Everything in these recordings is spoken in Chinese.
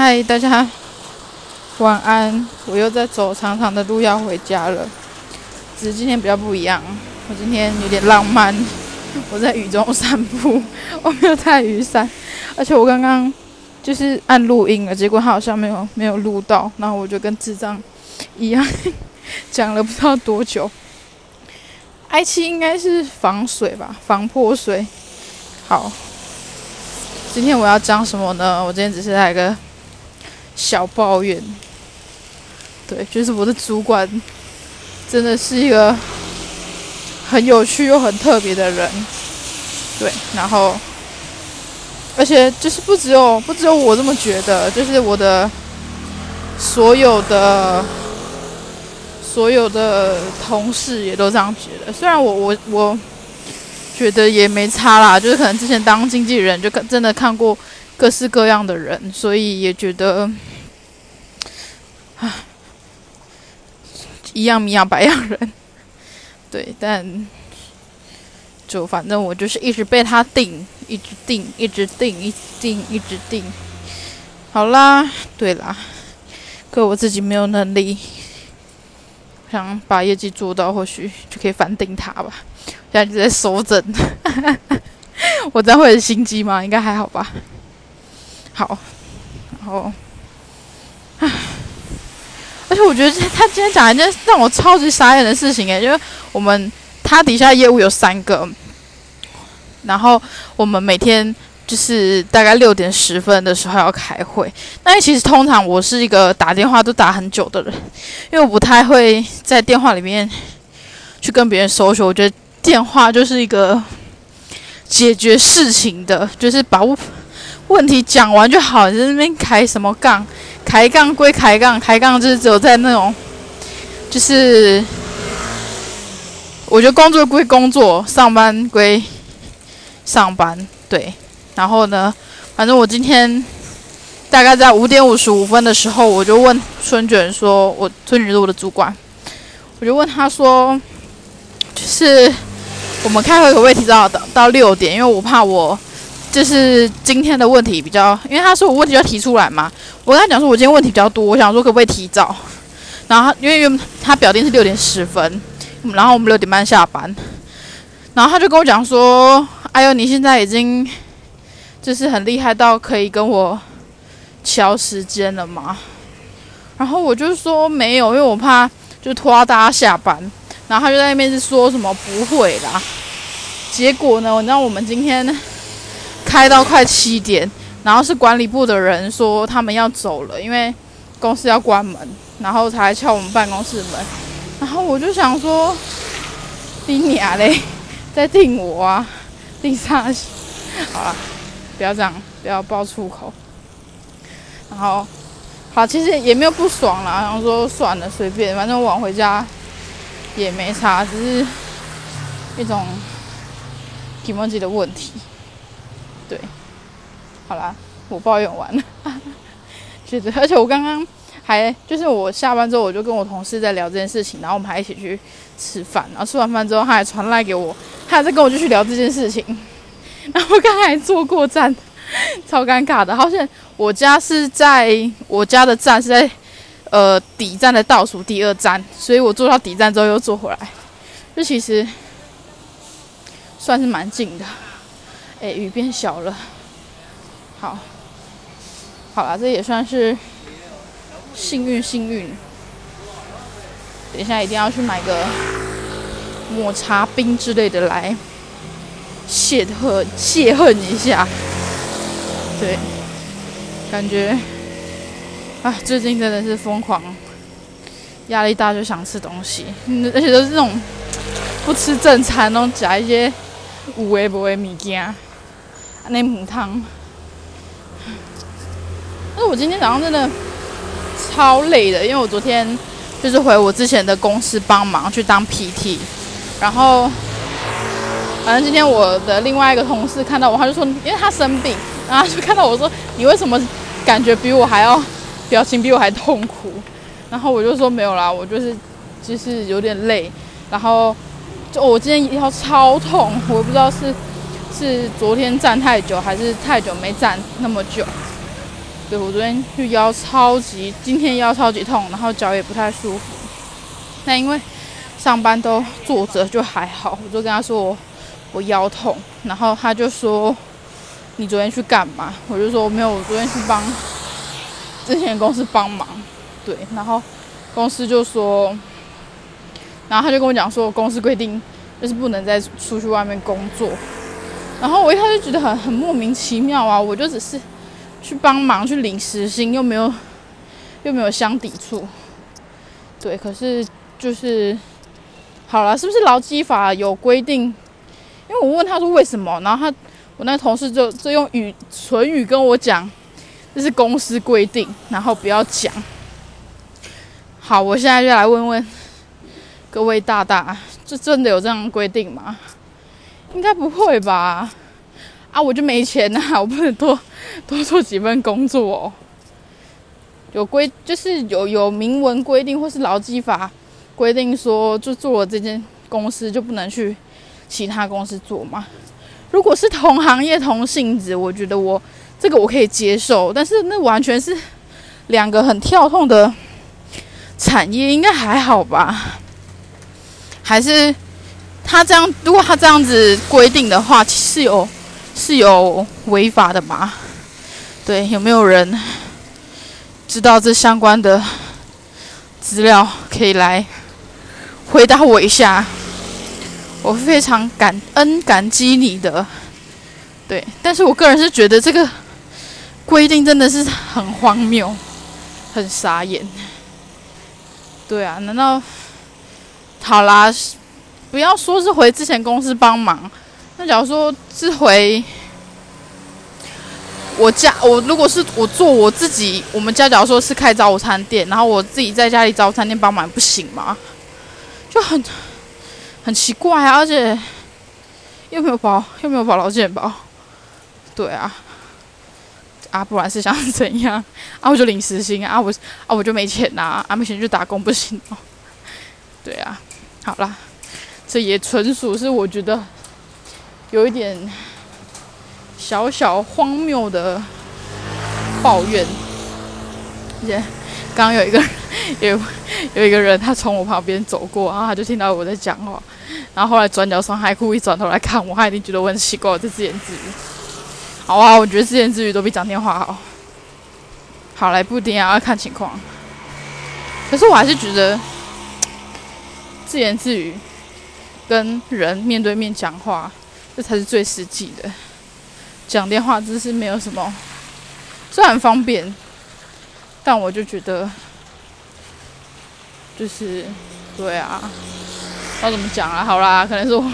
嗨，大家晚安！我又在走长长的路要回家了，只是今天比较不一样。我今天有点浪漫，我在雨中散步，我没有带雨伞，而且我刚刚就是按录音了，结果好像没有没有录到，然后我就跟智障一样 讲了不知道多久。i 七应该是防水吧，防泼水。好，今天我要讲什么呢？我今天只是来个。小抱怨，对，就是我的主管真的是一个很有趣又很特别的人，对，然后而且就是不只有不只有我这么觉得，就是我的所有的所有的同事也都这样觉得。虽然我我我觉得也没差啦，就是可能之前当经纪人就真的看过各式各样的人，所以也觉得。啊，一样米养百样人，对，但就反正我就是一直被他定，一直定，一直定，一定，一直定。好啦，对啦，可我自己没有能力，想把业绩做到，或许就可以反定他吧。现在就在收整，我这样会很心机吗？应该还好吧。好，然后，唉。而且我觉得他今天讲一件让我超级傻眼的事情诶，就是我们他底下业务有三个，然后我们每天就是大概六点十分的时候要开会。那其实通常我是一个打电话都打很久的人，因为我不太会在电话里面去跟别人收索。我觉得电话就是一个解决事情的，就是把问题讲完就好，在那边开什么杠。抬杠归抬杠，抬杠就是只有在那种，就是我觉得工作归工作，上班归上班，对。然后呢，反正我今天大概在五点五十五分的时候，我就问春卷说：“我春卷是我的主管，我就问他说，就是我们开会可不可以提早到到六点？因为我怕我。”就是今天的问题比较，因为他说我问题要提出来嘛，我跟他讲说，我今天问题比较多，我想说可不可以提早。然后因为他表定是六点十分，然后我们六点半下班，然后他就跟我讲说：“哎呦，你现在已经就是很厉害到可以跟我敲时间了吗？”然后我就说没有，因为我怕就拖大家下班。然后他就在那边是说什么不会啦。结果呢，你知道我们今天。开到快七点，然后是管理部的人说他们要走了，因为公司要关门，然后才敲我们办公室门。然后我就想说，你娘嘞，在定我啊，定啥？好了，不要这样，不要爆粗口。然后，好，其实也没有不爽啦，然后说算了，随便，反正晚回家也没差，只是一种体温计的问题。对，好啦，我抱怨完了。觉得，而且我刚刚还就是我下班之后，我就跟我同事在聊这件事情，然后我们还一起去吃饭。然后吃完饭之后，他还传来给我，他还在跟我继续聊这件事情。然后刚才坐过站，超尴尬的。好像我家是在我家的站是在呃底站的倒数第二站，所以我坐到底站之后又坐回来，这其实算是蛮近的。哎，雨变小了，好，好了，这也算是幸运幸运。等一下一定要去买个抹茶冰之类的来泄恨泄恨一下。对，感觉啊，最近真的是疯狂，压力大就想吃东西，而且都是这种不吃正餐，那种夹一些五味不味物件。那母汤，但是我今天早上真的超累的，因为我昨天就是回我之前的公司帮忙去当 PT，然后反正今天我的另外一个同事看到我，他就说，因为他生病，然后就看到我说，你为什么感觉比我还要表情比我还痛苦？然后我就说没有啦，我就是就是有点累，然后就我今天腰超痛，我不知道是。是昨天站太久，还是太久没站那么久？对我昨天就腰超级，今天腰超级痛，然后脚也不太舒服。那因为上班都坐着就还好，我就跟他说我我腰痛，然后他就说你昨天去干嘛？我就说没有，我昨天去帮之前公司帮忙。对，然后公司就说，然后他就跟我讲说公司规定就是不能再出去外面工作。然后我一开始觉得很很莫名其妙啊，我就只是。去帮忙去领时薪，又没有又没有相抵触，对，可是就是好了，是不是劳基法有规定？因为我问他说为什么，然后他我那同事就就用语唇语跟我讲，这是公司规定，然后不要讲。好，我现在就来问问各位大大，这真的有这样规定吗？应该不会吧？啊，我就没钱呐，我不能多多做几份工作哦。有规就是有有明文规定，或是劳基法规定说，就做了这间公司就不能去其他公司做嘛。如果是同行业同性质，我觉得我这个我可以接受，但是那完全是两个很跳痛的产业，应该还好吧？还是他这样？如果他这样子规定的话，是有。是有违法的吗？对，有没有人知道这相关的资料？可以来回答我一下。我非常感恩、感激你的。对，但是我个人是觉得这个规定真的是很荒谬、很傻眼。对啊，难道好啦？不要说是回之前公司帮忙。那假如说是回我家，我如果是我做我自己，我们家假如说是开早餐店，然后我自己在家里早餐店帮忙，不行吗？就很很奇怪啊，而且又没有保，又没有保劳健保，对啊，啊，不然是想怎样？啊，我就领时薪啊，我啊我就没钱呐，啊没钱就打工不行哦，对啊，好啦，这也纯属是我觉得。有一点小小荒谬的抱怨。也，刚刚有一个有有一个人，他从我旁边走过，然后他就听到我在讲话，然后后来转角双还故意转头来看我，他一定觉得我很奇怪，我在自言自语。好啊，我觉得自言自语都比讲电话好。好来不一定啊，要看情况。可是我还是觉得自言自语跟人面对面讲话。这才是最实际的。讲电话只是没有什么，虽然方便，但我就觉得，就是对啊，要怎么讲啊？好啦，可能是我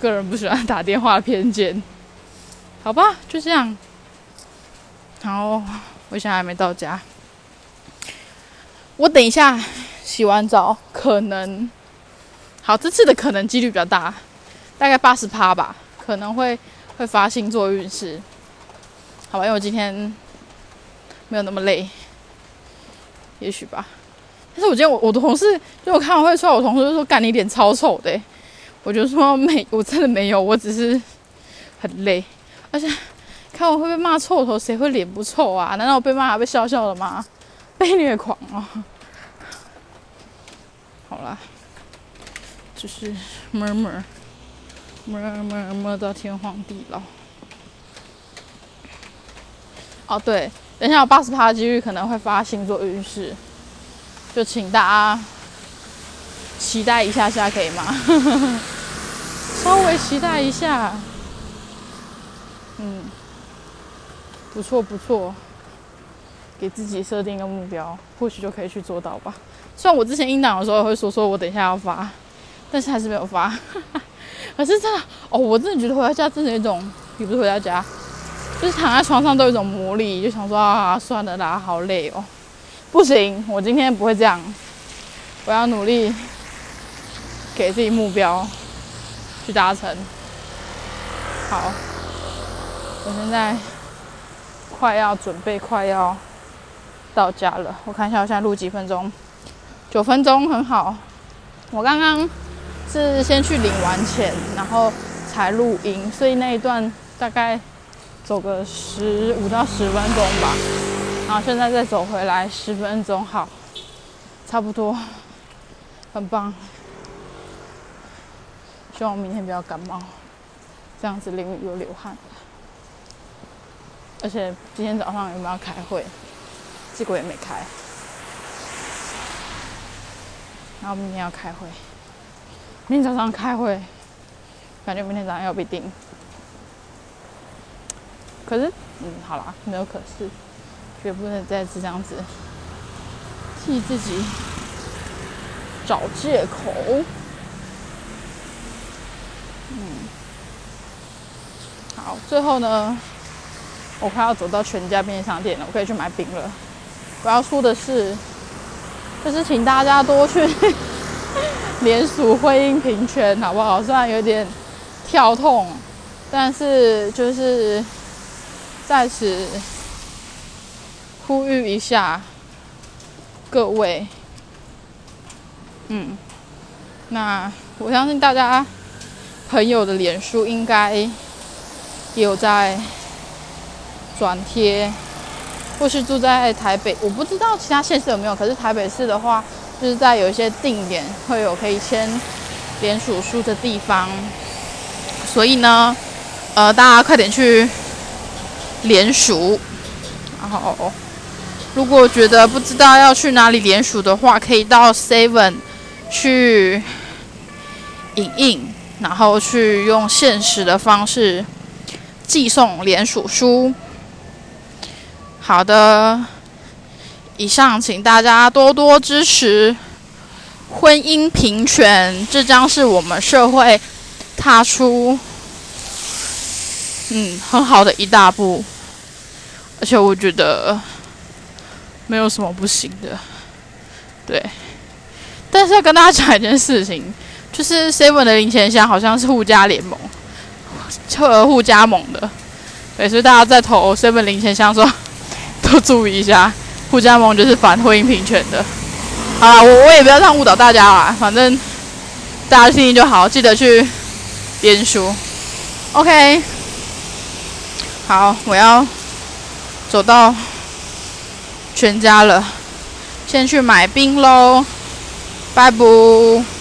个人不喜欢打电话偏见。好吧，就这样。然后我现在还没到家，我等一下洗完澡，可能好，这次的可能几率比较大，大概八十趴吧。可能会会发星座运势，好吧，因为我今天没有那么累，也许吧。但是我今天我我的同事就我看完会出来，我同事就说：“干你脸超丑的。”我就说：“没，我真的没有，我只是很累。而且看我会被骂臭头，谁会脸不臭啊？难道我被骂还被笑笑了吗？被虐狂哦！好啦，就是 murmur。摸摸摸到天荒地老。哦，对，等一下有八十趴的几率可能会发星座运势，就请大家期待一下下，可以吗？稍微期待一下。嗯，不错不错，给自己设定一个目标，或许就可以去做到吧。虽然我之前应档的时候会说说我等一下要发，但是还是没有发。可是真的哦，我真的觉得回到家真的有一种，也不是回到家，就是躺在床上都有一种魔力，就想说啊，算了啦，好累哦，不行，我今天不会这样，我要努力给自己目标去达成。好，我现在快要准备快要到家了，我看一下我现在录几分钟，九分钟很好，我刚刚。是先去领完钱，然后才录音，所以那一段大概走个十五到十分钟吧。然后现在再走回来十分钟，好，差不多，很棒。希望我明天不要感冒，这样子淋雨又流汗。而且今天早上有没有开会？结果也没开。然后明天要开会，明天早上开会，感觉明天早上要被定。可是，嗯，好啦，没有可是，绝不能再次这样子替自己找借口。嗯，好，最后呢，我快要走到全家便利商店了，我可以去买饼了。我要说的是，就是请大家多去联署婚姻平权，好不好？虽然有点跳痛，但是就是在此呼吁一下各位。嗯，那我相信大家朋友的脸书应该有在转贴。或是住在台北，我不知道其他县市有没有。可是台北市的话，就是在有一些定点会有可以签联署书的地方。所以呢，呃，大家快点去联署。然后，如果觉得不知道要去哪里联署的话，可以到 Seven 去影印，然后去用现实的方式寄送联署书。好的，以上请大家多多支持婚姻平权，这将是我们社会踏出嗯很好的一大步，而且我觉得没有什么不行的，对。但是要跟大家讲一件事情，就是 Seven 的零钱箱好像是互加联盟，特互加盟的，对，所以大家在投 Seven 零钱箱的时候。都注意一下，互加盟就是反婚姻平权的。好了，我我也不要这样误导大家啦，反正大家听听就好，记得去编书。OK，好，我要走到全家了，先去买冰喽，拜拜。